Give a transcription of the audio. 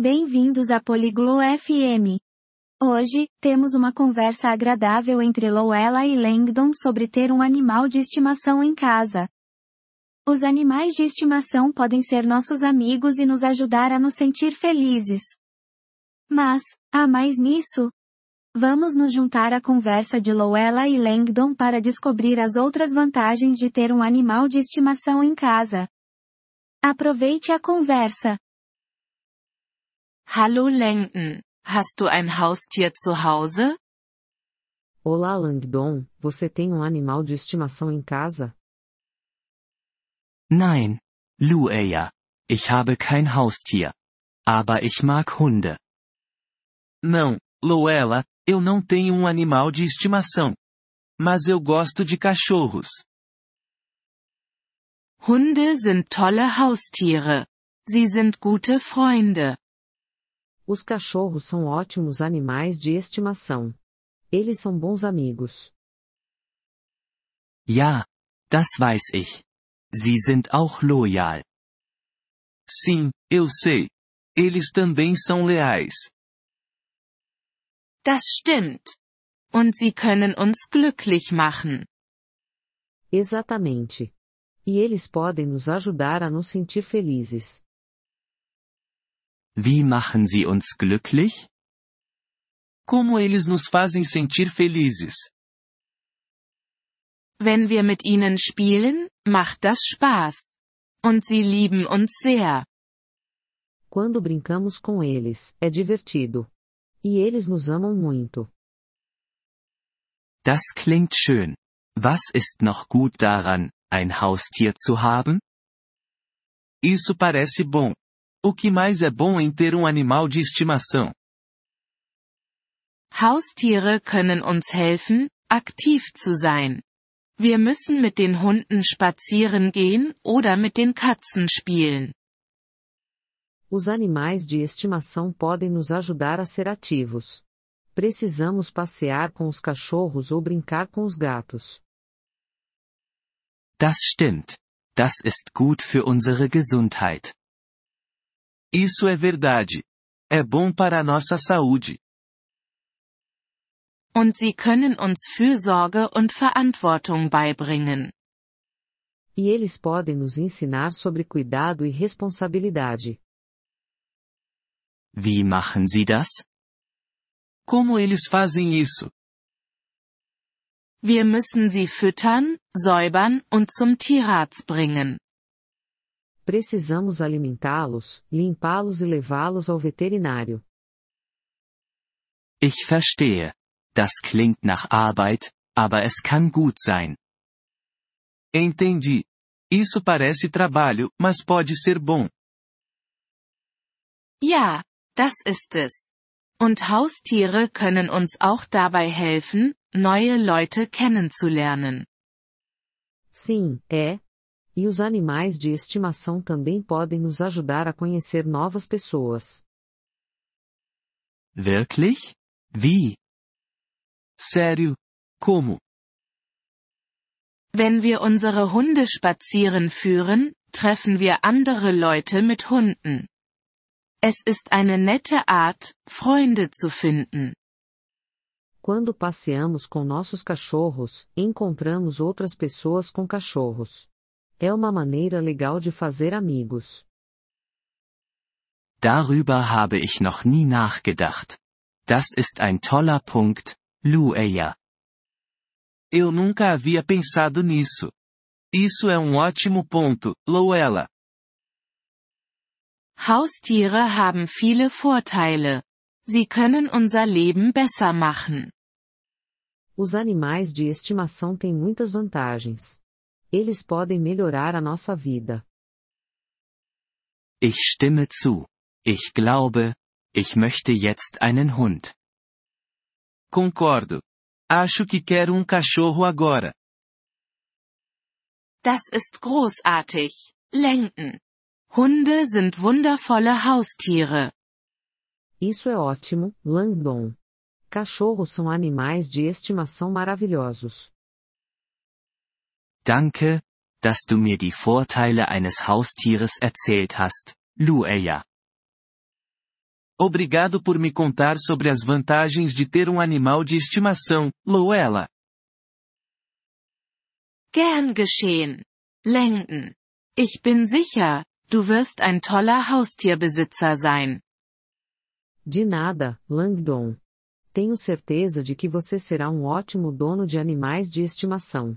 Bem-vindos a Poliglo FM. Hoje, temos uma conversa agradável entre Lowella e Langdon sobre ter um animal de estimação em casa. Os animais de estimação podem ser nossos amigos e nos ajudar a nos sentir felizes. Mas, há mais nisso? Vamos nos juntar à conversa de Lowella e Langdon para descobrir as outras vantagens de ter um animal de estimação em casa. Aproveite a conversa. Hallo Langdon, hast du ein Haustier zu Hause? Olá Langdon, você tem um animal de estimação em casa? Nein, Lueya. Ich habe kein Haustier. Aber ich mag Hunde. Não, Luella, eu não tenho um animal de estimação. Mas eu gosto de cachorros. Hunde sind tolle Haustiere. Sie sind gute Freunde. Os cachorros são ótimos animais de estimação. Eles são bons amigos. Ja, das weiß ich. Sie sind auch loyal. Sim, eu sei. Eles também são leais. Das stimmt. Und sie können uns glücklich machen. Exatamente. E eles podem nos ajudar a nos sentir felizes. Wie machen sie uns glücklich? Como eles nos fazem sentir felizes. Wenn wir mit ihnen spielen, macht das Spaß. Und sie lieben uns sehr. Quando brincamos com eles, é divertido. E eles nos amam muito. Das klingt schön. Was ist noch gut daran, ein Haustier zu haben? Isso parece bom. O que mais é bom em ter um animal de estimação? Haustiere können uns helfen, aktiv zu sein. Wir müssen mit den Hunden spazieren gehen oder mit den Katzen spielen. Os animais de estimação podem nos ajudar a ser ativos. Precisamos passear com os cachorros ou brincar com os gatos. Das stimmt. Das ist gut für unsere Gesundheit. Isso é verdade. É bom para a nossa saúde. Und sie können uns Fürsorge und Verantwortung beibringen. E eles podem nos ensinar sobre cuidado e responsabilidade. Wie machen sie das? Como eles fazem isso? Wir müssen sie füttern, säubern und zum Tierarzt bringen. Precisamos alimentá-los, limpá-los e levá-los ao veterinário. Ich verstehe. Das klingt nach Arbeit, aber es kann gut sein. Entendi. Isso parece trabalho, mas pode ser bom. Ja, das ist es. Und Haustiere können uns auch dabei helfen, neue Leute kennenzulernen. Sim, é. E os animais de estimação também podem nos ajudar a conhecer novas pessoas. Wirklich? Wie? Sério? Como? Wenn wir unsere Hunde spazieren führen, treffen wir andere Leute mit Hunden. Es ist eine nette Art, Freunde zu finden. Quando passeamos com nossos cachorros, encontramos outras pessoas com cachorros. É uma maneira legal de fazer amigos. Darüber habe ich noch nie nachgedacht. Das ist ein toller Punkt, Lueya. Eu nunca havia pensado nisso. Isso é um ótimo ponto, Lowella. Haustiere haben viele Vorteile. Sie können unser Leben besser machen. Os animais de estimação têm muitas vantagens. Eles podem melhorar a nossa vida. Ich stimme zu. Ich glaube, ich möchte jetzt einen Hund. Concordo. Acho que quero um cachorro agora. Das ist großartig. Lenken. Hunde sind wundervolle Haustiere. Isso é ótimo, Langdon. Cachorros são animais de estimação maravilhosos. Danke, dass du mir die Vorteile eines Haustieres erzählt hast, Lueya. Obrigado por me contar sobre as vantagens de ter um animal de estimação, Luella. Gern geschehen. Langdon. Ich bin sicher, du wirst ein toller Haustierbesitzer sein. De nada, Langdon. Tenho certeza de que você será um ótimo dono de animais de estimação.